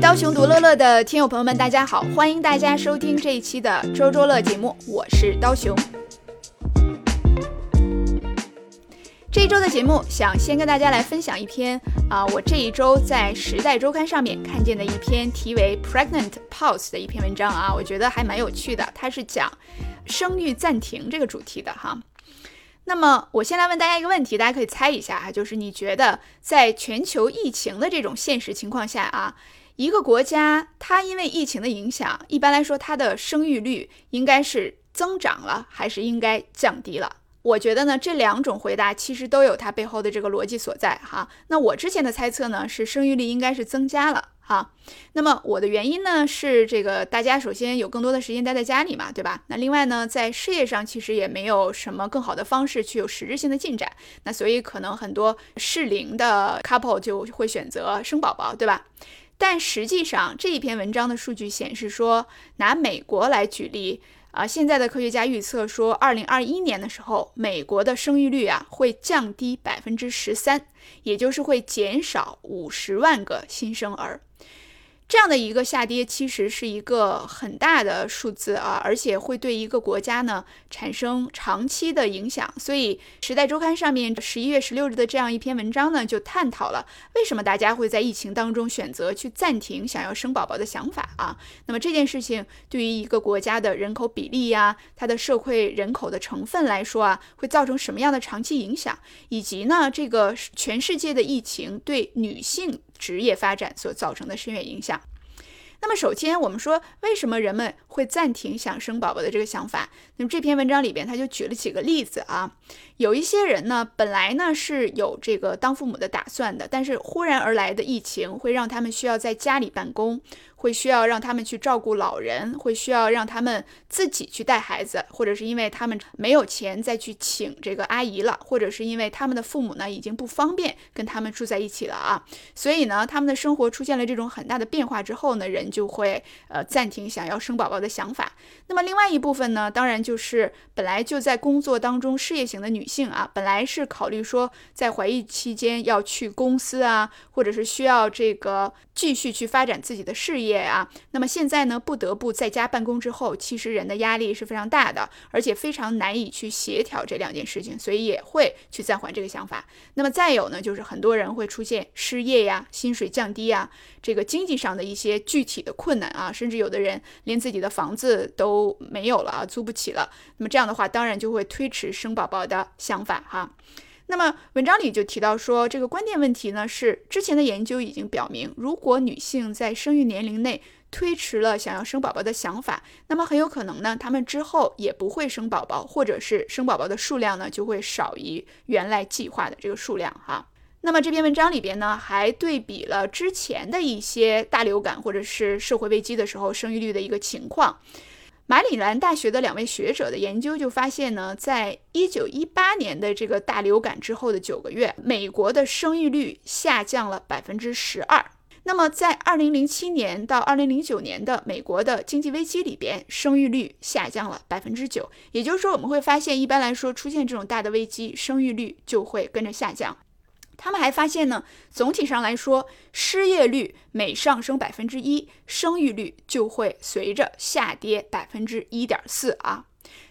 刀熊独乐乐的听友朋友们，大家好，欢迎大家收听这一期的周周乐节目，我是刀熊。这一周的节目，想先跟大家来分享一篇啊，我这一周在《时代周刊》上面看见的一篇题为 “Pregnant Pause” 的一篇文章啊，我觉得还蛮有趣的，它是讲生育暂停这个主题的哈。那么我先来问大家一个问题，大家可以猜一下哈，就是你觉得在全球疫情的这种现实情况下啊，一个国家它因为疫情的影响，一般来说它的生育率应该是增长了，还是应该降低了？我觉得呢，这两种回答其实都有它背后的这个逻辑所在哈。那我之前的猜测呢，是生育率应该是增加了。哈，那么我的原因呢是这个，大家首先有更多的时间待在家里嘛，对吧？那另外呢，在事业上其实也没有什么更好的方式去有实质性的进展，那所以可能很多适龄的 couple 就会选择生宝宝，对吧？但实际上这一篇文章的数据显示说，拿美国来举例啊，现在的科学家预测说，二零二一年的时候，美国的生育率啊会降低百分之十三，也就是会减少五十万个新生儿。这样的一个下跌，其实是一个很大的数字啊，而且会对一个国家呢产生长期的影响。所以，《时代周刊》上面十一月十六日的这样一篇文章呢，就探讨了为什么大家会在疫情当中选择去暂停想要生宝宝的想法啊。那么这件事情对于一个国家的人口比例呀，它的社会人口的成分来说啊，会造成什么样的长期影响？以及呢，这个全世界的疫情对女性职业发展所造成的深远影响。那么首先，我们说为什么人们会暂停想生宝宝的这个想法？那么这篇文章里边他就举了几个例子啊。有一些人呢，本来呢是有这个当父母的打算的，但是忽然而来的疫情会让他们需要在家里办公。会需要让他们去照顾老人，会需要让他们自己去带孩子，或者是因为他们没有钱再去请这个阿姨了，或者是因为他们的父母呢已经不方便跟他们住在一起了啊，所以呢，他们的生活出现了这种很大的变化之后呢，人就会呃暂停想要生宝宝的想法。那么另外一部分呢，当然就是本来就在工作当中事业型的女性啊，本来是考虑说在怀孕期间要去公司啊，或者是需要这个继续去发展自己的事业。业啊，那么现在呢，不得不在家办公之后，其实人的压力是非常大的，而且非常难以去协调这两件事情，所以也会去暂缓这个想法。那么再有呢，就是很多人会出现失业呀、薪水降低呀，这个经济上的一些具体的困难啊，甚至有的人连自己的房子都没有了啊，租不起了。那么这样的话，当然就会推迟生宝宝的想法哈。那么文章里就提到说，这个关键问题呢是之前的研究已经表明，如果女性在生育年龄内推迟了想要生宝宝的想法，那么很有可能呢，她们之后也不会生宝宝，或者是生宝宝的数量呢就会少于原来计划的这个数量哈。那么这篇文章里边呢还对比了之前的一些大流感或者是社会危机的时候生育率的一个情况。马里兰大学的两位学者的研究就发现呢，在一九一八年的这个大流感之后的九个月，美国的生育率下降了百分之十二。那么在二零零七年到二零零九年的美国的经济危机里边，生育率下降了百分之九。也就是说，我们会发现，一般来说出现这种大的危机，生育率就会跟着下降。他们还发现呢，总体上来说，失业率每上升百分之一，生育率就会随着下跌百分之一点四啊。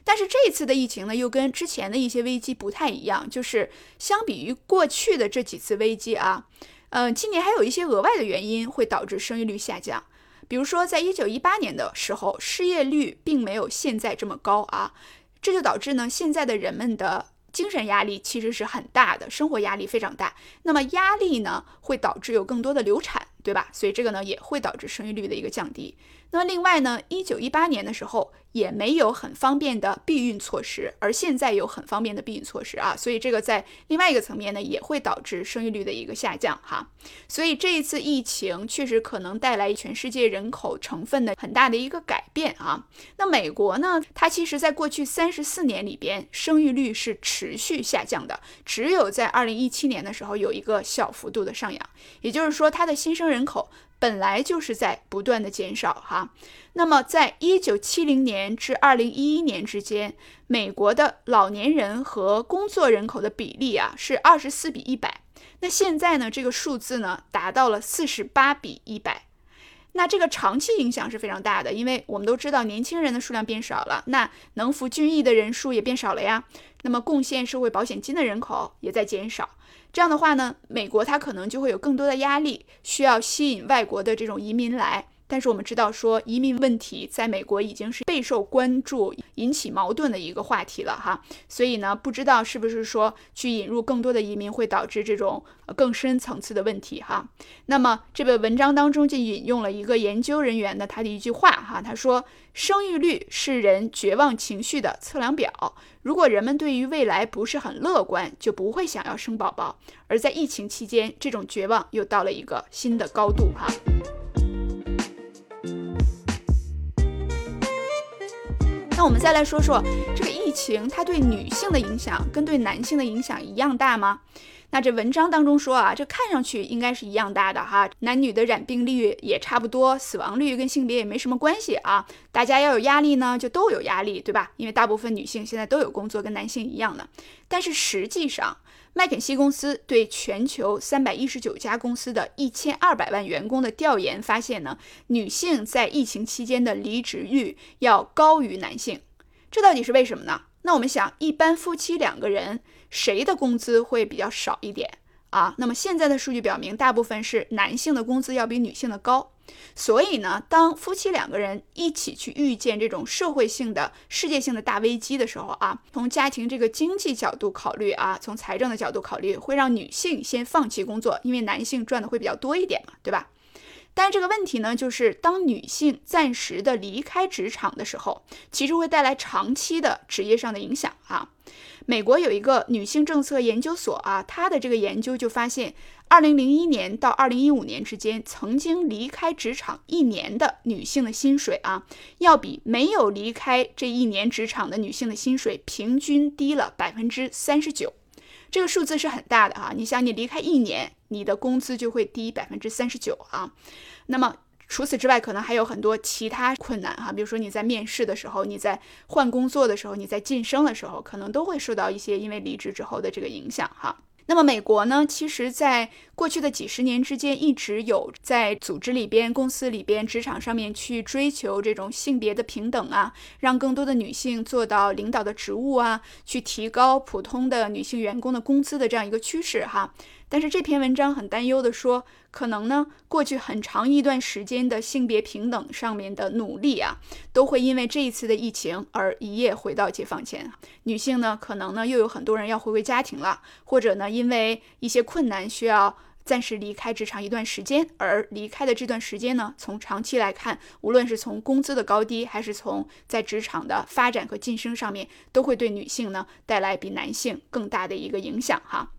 但是这一次的疫情呢，又跟之前的一些危机不太一样，就是相比于过去的这几次危机啊，嗯，今年还有一些额外的原因会导致生育率下降。比如说，在一九一八年的时候，失业率并没有现在这么高啊，这就导致呢，现在的人们的。精神压力其实是很大的，生活压力非常大。那么压力呢，会导致有更多的流产，对吧？所以这个呢，也会导致生育率的一个降低。那么另外呢，一九一八年的时候。也没有很方便的避孕措施，而现在有很方便的避孕措施啊，所以这个在另外一个层面呢，也会导致生育率的一个下降哈。所以这一次疫情确实可能带来全世界人口成分的很大的一个改变啊。那美国呢，它其实在过去三十四年里边，生育率是持续下降的，只有在二零一七年的时候有一个小幅度的上扬，也就是说它的新生人口。本来就是在不断的减少哈，那么在一九七零年至二零一一年之间，美国的老年人和工作人口的比例啊是二十四比一百，那现在呢这个数字呢达到了四十八比一百，那这个长期影响是非常大的，因为我们都知道年轻人的数量变少了，那能服军役的人数也变少了呀。那么贡献社会保险金的人口也在减少。这样的话呢，美国它可能就会有更多的压力，需要吸引外国的这种移民来。但是我们知道，说移民问题在美国已经是备受关注、引起矛盾的一个话题了哈。所以呢，不知道是不是说去引入更多的移民会导致这种更深层次的问题哈。那么这个文章当中就引用了一个研究人员的他的一句话哈，他说：“生育率是人绝望情绪的测量表。如果人们对于未来不是很乐观，就不会想要生宝宝。而在疫情期间，这种绝望又到了一个新的高度哈。”那我们再来说说这个疫情，它对女性的影响跟对男性的影响一样大吗？那这文章当中说啊，这看上去应该是一样大的哈，男女的染病率也差不多，死亡率跟性别也没什么关系啊。大家要有压力呢，就都有压力，对吧？因为大部分女性现在都有工作，跟男性一样的。但是实际上，麦肯锡公司对全球三百一十九家公司的一千二百万员工的调研发现呢，女性在疫情期间的离职率要高于男性，这到底是为什么呢？那我们想，一般夫妻两个人谁的工资会比较少一点啊？那么现在的数据表明，大部分是男性的工资要比女性的高。所以呢，当夫妻两个人一起去遇见这种社会性的、世界性的大危机的时候啊，从家庭这个经济角度考虑啊，从财政的角度考虑，会让女性先放弃工作，因为男性赚的会比较多一点嘛，对吧？但是这个问题呢，就是当女性暂时的离开职场的时候，其实会带来长期的职业上的影响啊。美国有一个女性政策研究所啊，它的这个研究就发现，二零零一年到二零一五年之间，曾经离开职场一年的女性的薪水啊，要比没有离开这一年职场的女性的薪水平均低了百分之三十九。这个数字是很大的哈，你想，你离开一年，你的工资就会低百分之三十九啊。那么除此之外，可能还有很多其他困难哈，比如说你在面试的时候，你在换工作的时候，你在晋升的时候，可能都会受到一些因为离职之后的这个影响哈。那么美国呢，其实在过去的几十年之间，一直有在组织里边、公司里边、职场上面去追求这种性别的平等啊，让更多的女性做到领导的职务啊，去提高普通的女性员工的工资的这样一个趋势哈。但是这篇文章很担忧的说，可能呢，过去很长一段时间的性别平等上面的努力啊，都会因为这一次的疫情而一夜回到解放前。女性呢，可能呢又有很多人要回归家庭了，或者呢因为一些困难需要暂时离开职场一段时间，而离开的这段时间呢，从长期来看，无论是从工资的高低，还是从在职场的发展和晋升上面，都会对女性呢带来比男性更大的一个影响哈。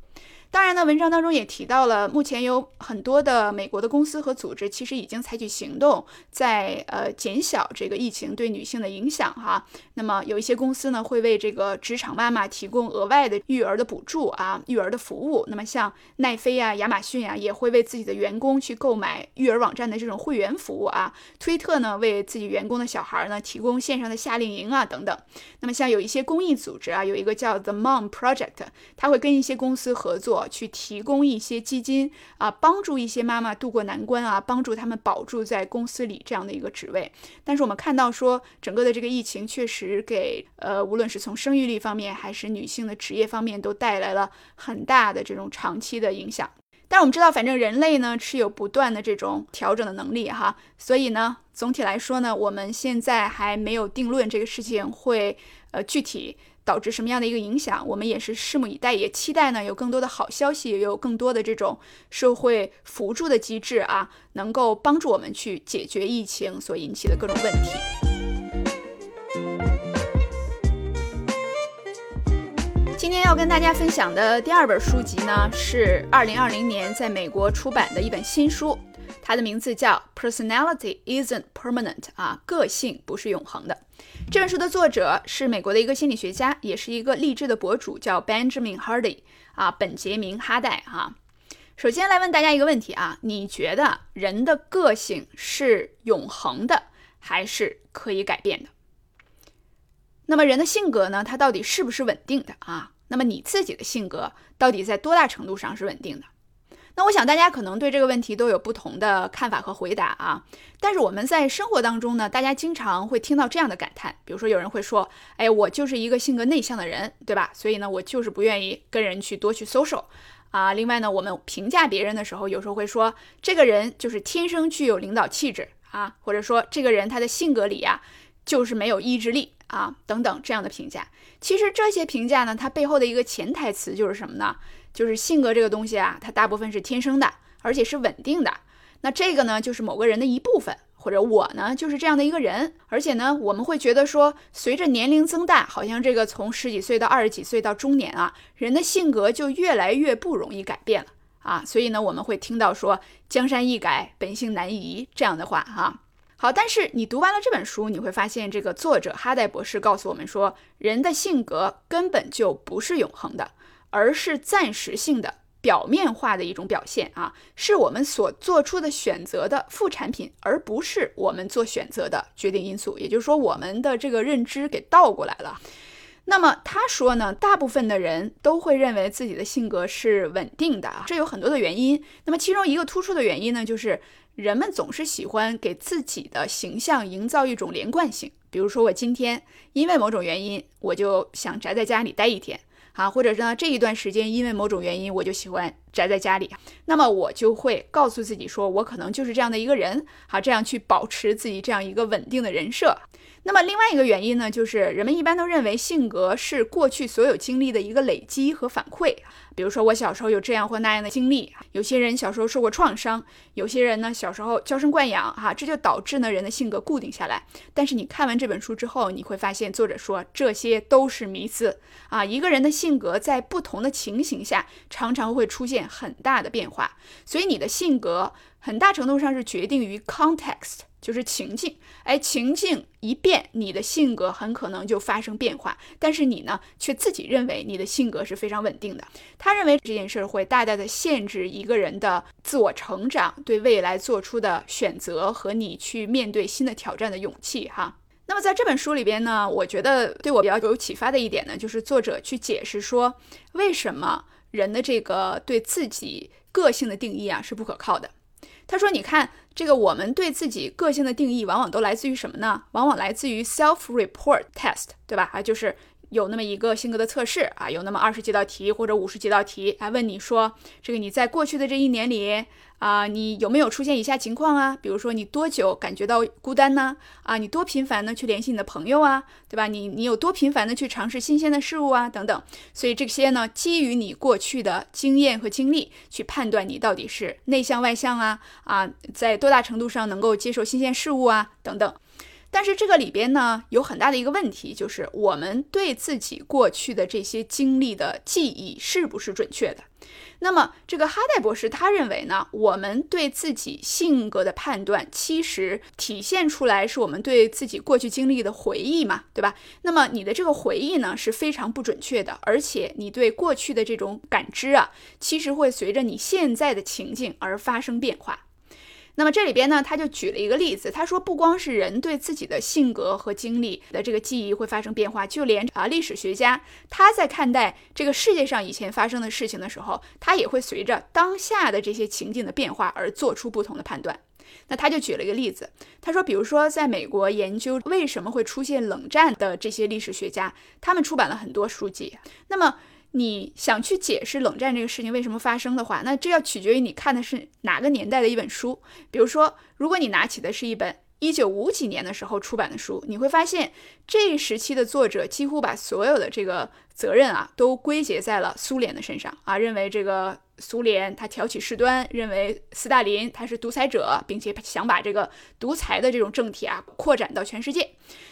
当然呢，文章当中也提到了，目前有很多的美国的公司和组织其实已经采取行动，在呃减小这个疫情对女性的影响哈。那么有一些公司呢会为这个职场妈妈提供额外的育儿的补助啊，育儿的服务。那么像奈飞啊、亚马逊啊也会为自己的员工去购买育儿网站的这种会员服务啊。推特呢为自己员工的小孩呢提供线上的夏令营啊等等。那么像有一些公益组织啊，有一个叫 The Mom Project，它会跟一些公司合作。去提供一些基金啊，帮助一些妈妈渡过难关啊，帮助他们保住在公司里这样的一个职位。但是我们看到说，整个的这个疫情确实给呃，无论是从生育力方面，还是女性的职业方面，都带来了很大的这种长期的影响。但是我们知道，反正人类呢是有不断的这种调整的能力哈，所以呢，总体来说呢，我们现在还没有定论这个事情会呃具体。导致什么样的一个影响，我们也是拭目以待，也期待呢有更多的好消息，也有更多的这种社会辅助的机制啊，能够帮助我们去解决疫情所引起的各种问题。今天要跟大家分享的第二本书籍呢，是二零二零年在美国出版的一本新书，它的名字叫《Personality Isn't Permanent》啊，个性不是永恒的。这本书的作者是美国的一个心理学家，也是一个励志的博主，叫 Benjamin Hardy 啊，本杰明哈代啊。首先来问大家一个问题啊，你觉得人的个性是永恒的，还是可以改变的？那么人的性格呢？它到底是不是稳定的啊？那么你自己的性格到底在多大程度上是稳定的？那我想大家可能对这个问题都有不同的看法和回答啊。但是我们在生活当中呢，大家经常会听到这样的感叹，比如说有人会说：“哎，我就是一个性格内向的人，对吧？所以呢，我就是不愿意跟人去多去 social 啊。”另外呢，我们评价别人的时候，有时候会说这个人就是天生具有领导气质啊，或者说这个人他的性格里呀就是没有意志力啊等等这样的评价。其实这些评价呢，它背后的一个潜台词就是什么呢？就是性格这个东西啊，它大部分是天生的，而且是稳定的。那这个呢，就是某个人的一部分，或者我呢，就是这样的一个人。而且呢，我们会觉得说，随着年龄增大，好像这个从十几岁到二十几岁到中年啊，人的性格就越来越不容易改变了啊。所以呢，我们会听到说“江山易改，本性难移”这样的话哈。好，但是你读完了这本书，你会发现这个作者哈代博士告诉我们说，人的性格根本就不是永恒的。而是暂时性的、表面化的一种表现啊，是我们所做出的选择的副产品，而不是我们做选择的决定因素。也就是说，我们的这个认知给倒过来了。那么他说呢，大部分的人都会认为自己的性格是稳定的啊，这有很多的原因。那么其中一个突出的原因呢，就是人们总是喜欢给自己的形象营造一种连贯性。比如说，我今天因为某种原因，我就想宅在家里待一天。啊，或者是呢，这一段时间因为某种原因，我就喜欢宅在家里，那么我就会告诉自己说，我可能就是这样的一个人，好，这样去保持自己这样一个稳定的人设。那么另外一个原因呢，就是人们一般都认为性格是过去所有经历的一个累积和反馈。比如说我小时候有这样或那样的经历，有些人小时候受过创伤，有些人呢小时候娇生惯养，哈，这就导致呢人的性格固定下来。但是你看完这本书之后，你会发现作者说这些都是迷思啊，一个人的性格在不同的情形下常常会出现很大的变化，所以你的性格很大程度上是决定于 context。就是情境，哎，情境一变，你的性格很可能就发生变化。但是你呢，却自己认为你的性格是非常稳定的。他认为这件事会大大的限制一个人的自我成长、对未来做出的选择和你去面对新的挑战的勇气。哈，那么在这本书里边呢，我觉得对我比较有启发的一点呢，就是作者去解释说，为什么人的这个对自己个性的定义啊是不可靠的。他说：“你看，这个我们对自己个性的定义，往往都来自于什么呢？往往来自于 self-report test，对吧？啊，就是有那么一个性格的测试啊，有那么二十几道题或者五十几道题来问你说，这个你在过去的这一年里。”啊，你有没有出现以下情况啊？比如说，你多久感觉到孤单呢？啊，你多频繁的去联系你的朋友啊，对吧？你你有多频繁的去尝试新鲜的事物啊？等等。所以这些呢，基于你过去的经验和经历去判断你到底是内向外向啊啊，在多大程度上能够接受新鲜事物啊等等。但是这个里边呢，有很大的一个问题，就是我们对自己过去的这些经历的记忆是不是准确的？那么，这个哈代博士他认为呢，我们对自己性格的判断，其实体现出来是我们对自己过去经历的回忆嘛，对吧？那么你的这个回忆呢是非常不准确的，而且你对过去的这种感知啊，其实会随着你现在的情境而发生变化。那么这里边呢，他就举了一个例子，他说不光是人对自己的性格和经历的这个记忆会发生变化，就连啊历史学家他在看待这个世界上以前发生的事情的时候，他也会随着当下的这些情境的变化而做出不同的判断。那他就举了一个例子，他说，比如说在美国研究为什么会出现冷战的这些历史学家，他们出版了很多书籍。那么你想去解释冷战这个事情为什么发生的话，那这要取决于你看的是哪个年代的一本书。比如说，如果你拿起的是一本一九五几年的时候出版的书，你会发现这一时期的作者几乎把所有的这个责任啊都归结在了苏联的身上啊，认为这个苏联他挑起事端，认为斯大林他是独裁者，并且想把这个独裁的这种政体啊扩展到全世界。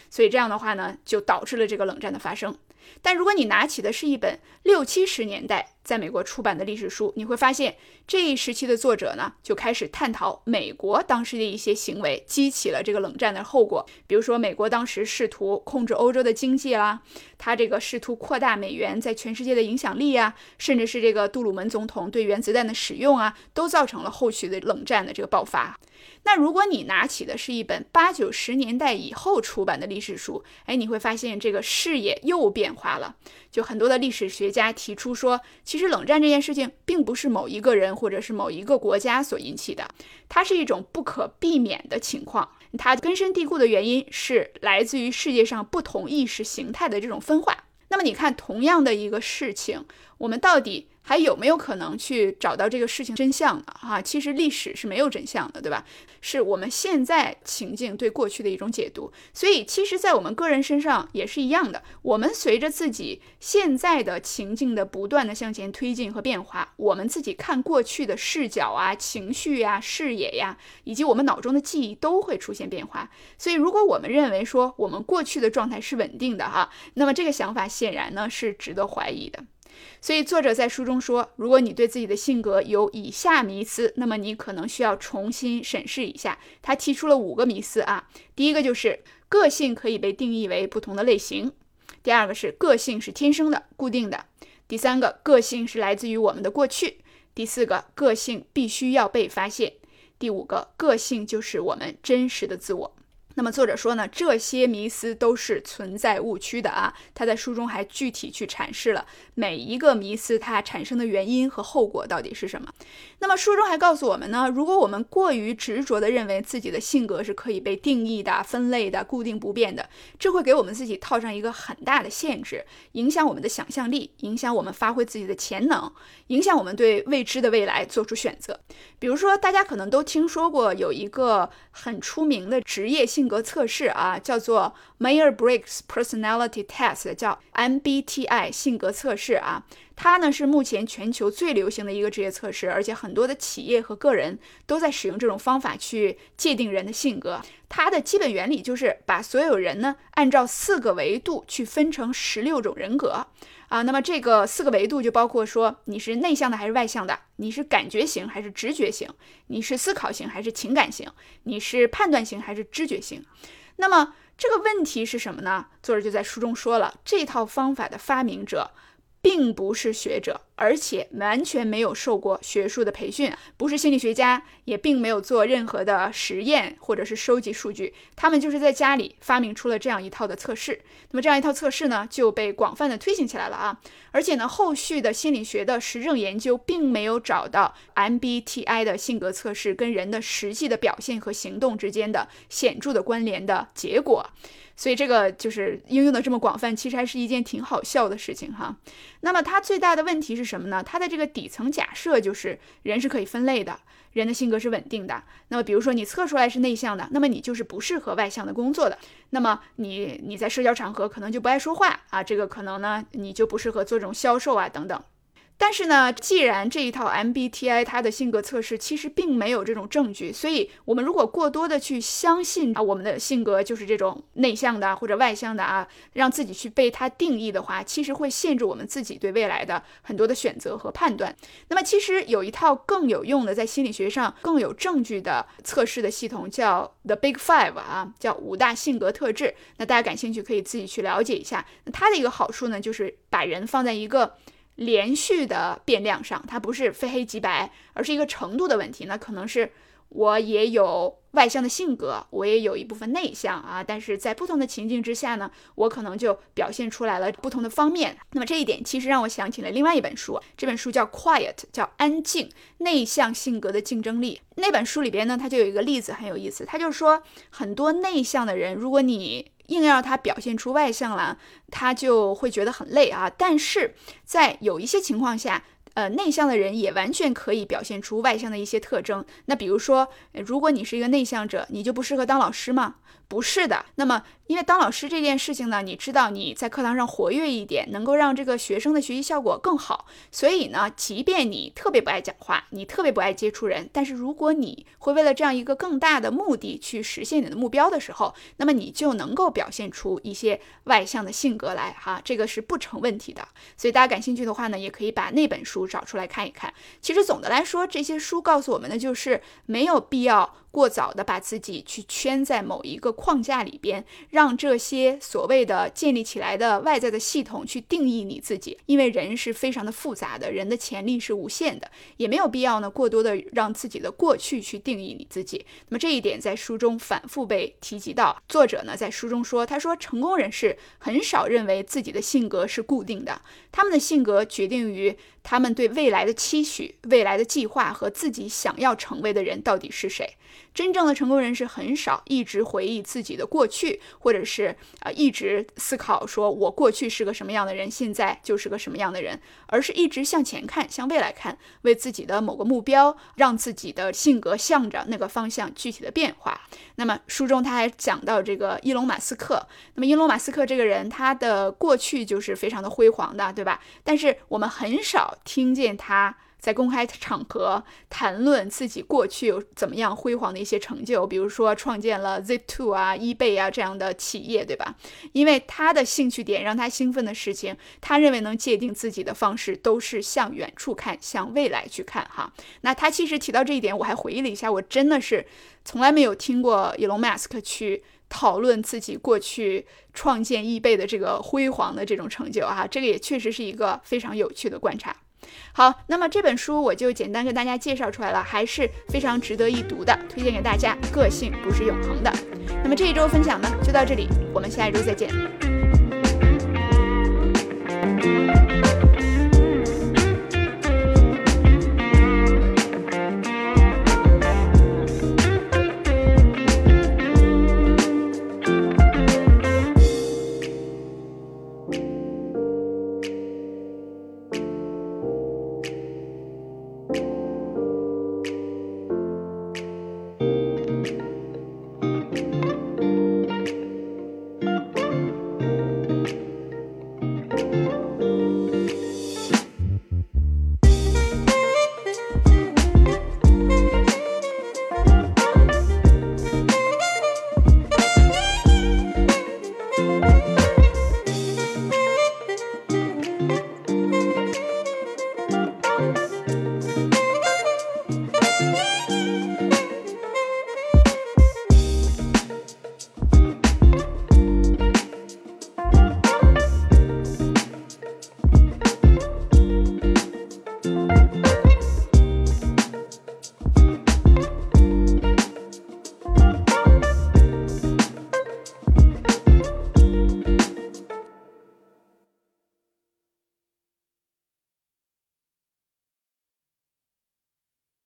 所以这样的话呢，就导致了这个冷战的发生。但如果你拿起的是一本六七十年代在美国出版的历史书，你会发现这一时期的作者呢，就开始探讨美国当时的一些行为激起了这个冷战的后果。比如说，美国当时试图控制欧洲的经济啦，他这个试图扩大美元在全世界的影响力啊，甚至是这个杜鲁门总统对原子弹的使用啊，都造成了后续的冷战的这个爆发。那如果你拿起的是一本八九十年代以后出版的历史书，哎，你会发现这个视野又变化了。就很多的历史学家提出说，其其实冷战这件事情并不是某一个人或者是某一个国家所引起的，它是一种不可避免的情况。它根深蒂固的原因是来自于世界上不同意识形态的这种分化。那么你看，同样的一个事情，我们到底？还有没有可能去找到这个事情真相呢？哈，其实历史是没有真相的，对吧？是我们现在情境对过去的一种解读。所以，其实，在我们个人身上也是一样的。我们随着自己现在的情境的不断的向前推进和变化，我们自己看过去的视角啊、情绪呀、视野呀，以及我们脑中的记忆都会出现变化。所以，如果我们认为说我们过去的状态是稳定的哈，那么这个想法显然呢是值得怀疑的。所以，作者在书中说，如果你对自己的性格有以下迷思，那么你可能需要重新审视一下。他提出了五个迷思啊，第一个就是个性可以被定义为不同的类型；第二个是个性是天生的、固定的；第三个个性是来自于我们的过去；第四个个性必须要被发现；第五个个性就是我们真实的自我。那么作者说呢，这些迷思都是存在误区的啊。他在书中还具体去阐释了每一个迷思它产生的原因和后果到底是什么。那么书中还告诉我们呢，如果我们过于执着地认为自己的性格是可以被定义的、分类的、固定不变的，这会给我们自己套上一个很大的限制，影响我们的想象力，影响我们发挥自己的潜能，影响我们对未知的未来做出选择。比如说，大家可能都听说过有一个很出名的职业性格测试啊，叫做 m a y e r b r i g g s Personality Test，叫 MBTI 性格测试啊。它呢是目前全球最流行的一个职业测试，而且很多的企业和个人都在使用这种方法去界定人的性格。它的基本原理就是把所有人呢按照四个维度去分成十六种人格。啊，那么这个四个维度就包括说你是内向的还是外向的，你是感觉型还是直觉型，你是思考型还是情感型，你是判断型还是知觉型。那么这个问题是什么呢？作者就在书中说了，这套方法的发明者并不是学者。而且完全没有受过学术的培训，不是心理学家，也并没有做任何的实验或者是收集数据，他们就是在家里发明出了这样一套的测试。那么这样一套测试呢，就被广泛的推行起来了啊！而且呢，后续的心理学的实证研究并没有找到 MBTI 的性格测试跟人的实际的表现和行动之间的显著的关联的结果。所以这个就是应用的这么广泛，其实还是一件挺好笑的事情哈。那么它最大的问题是什么呢？它的这个底层假设就是人是可以分类的，人的性格是稳定的。那么比如说你测出来是内向的，那么你就是不适合外向的工作的。那么你你在社交场合可能就不爱说话啊，这个可能呢你就不适合做这种销售啊等等。但是呢，既然这一套 MBTI 它的性格测试其实并没有这种证据，所以我们如果过多的去相信啊，我们的性格就是这种内向的或者外向的啊，让自己去被它定义的话，其实会限制我们自己对未来的很多的选择和判断。那么其实有一套更有用的，在心理学上更有证据的测试的系统，叫 The Big Five 啊，叫五大性格特质。那大家感兴趣可以自己去了解一下。它的一个好处呢，就是把人放在一个。连续的变量上，它不是非黑即白，而是一个程度的问题。那可能是我也有外向的性格，我也有一部分内向啊，但是在不同的情境之下呢，我可能就表现出来了不同的方面。那么这一点其实让我想起了另外一本书，这本书叫《Quiet》，叫安静内向性格的竞争力。那本书里边呢，它就有一个例子很有意思，它就是说很多内向的人，如果你硬要他表现出外向了，他就会觉得很累啊。但是在有一些情况下，呃，内向的人也完全可以表现出外向的一些特征。那比如说，如果你是一个内向者，你就不适合当老师吗？不是的。那么。因为当老师这件事情呢，你知道你在课堂上活跃一点，能够让这个学生的学习效果更好。所以呢，即便你特别不爱讲话，你特别不爱接触人，但是如果你会为了这样一个更大的目的去实现你的目标的时候，那么你就能够表现出一些外向的性格来哈，这个是不成问题的。所以大家感兴趣的话呢，也可以把那本书找出来看一看。其实总的来说，这些书告诉我们的就是没有必要过早的把自己去圈在某一个框架里边，让这些所谓的建立起来的外在的系统去定义你自己。因为人是非常的复杂的，人的潜力是无限的，也没有必要呢过多的让自己的过去去定义你自己。那么这一点在书中反复被提及到。作者呢在书中说，他说成功人士很少认为自己的性格是固定的，他们的性格决定于。他们对未来的期许、未来的计划和自己想要成为的人到底是谁？真正的成功人士很少一直回忆自己的过去，或者是呃一直思考说我过去是个什么样的人，现在就是个什么样的人，而是一直向前看，向未来看，为自己的某个目标，让自己的性格向着那个方向具体的变化。那么书中他还讲到这个伊隆马斯克，那么伊隆马斯克这个人，他的过去就是非常的辉煌的，对吧？但是我们很少。听见他在公开场合谈论自己过去有怎么样辉煌的一些成就，比如说创建了 Zip2 啊、eBay 啊这样的企业，对吧？因为他的兴趣点让他兴奋的事情，他认为能界定自己的方式都是向远处看，向未来去看。哈，那他其实提到这一点，我还回忆了一下，我真的是从来没有听过 Elon Musk 去讨论自己过去创建 eBay 的这个辉煌的这种成就啊，这个也确实是一个非常有趣的观察。好，那么这本书我就简单跟大家介绍出来了，还是非常值得一读的，推荐给大家。个性不是永恒的。那么这一周分享呢，就到这里，我们下一周再见。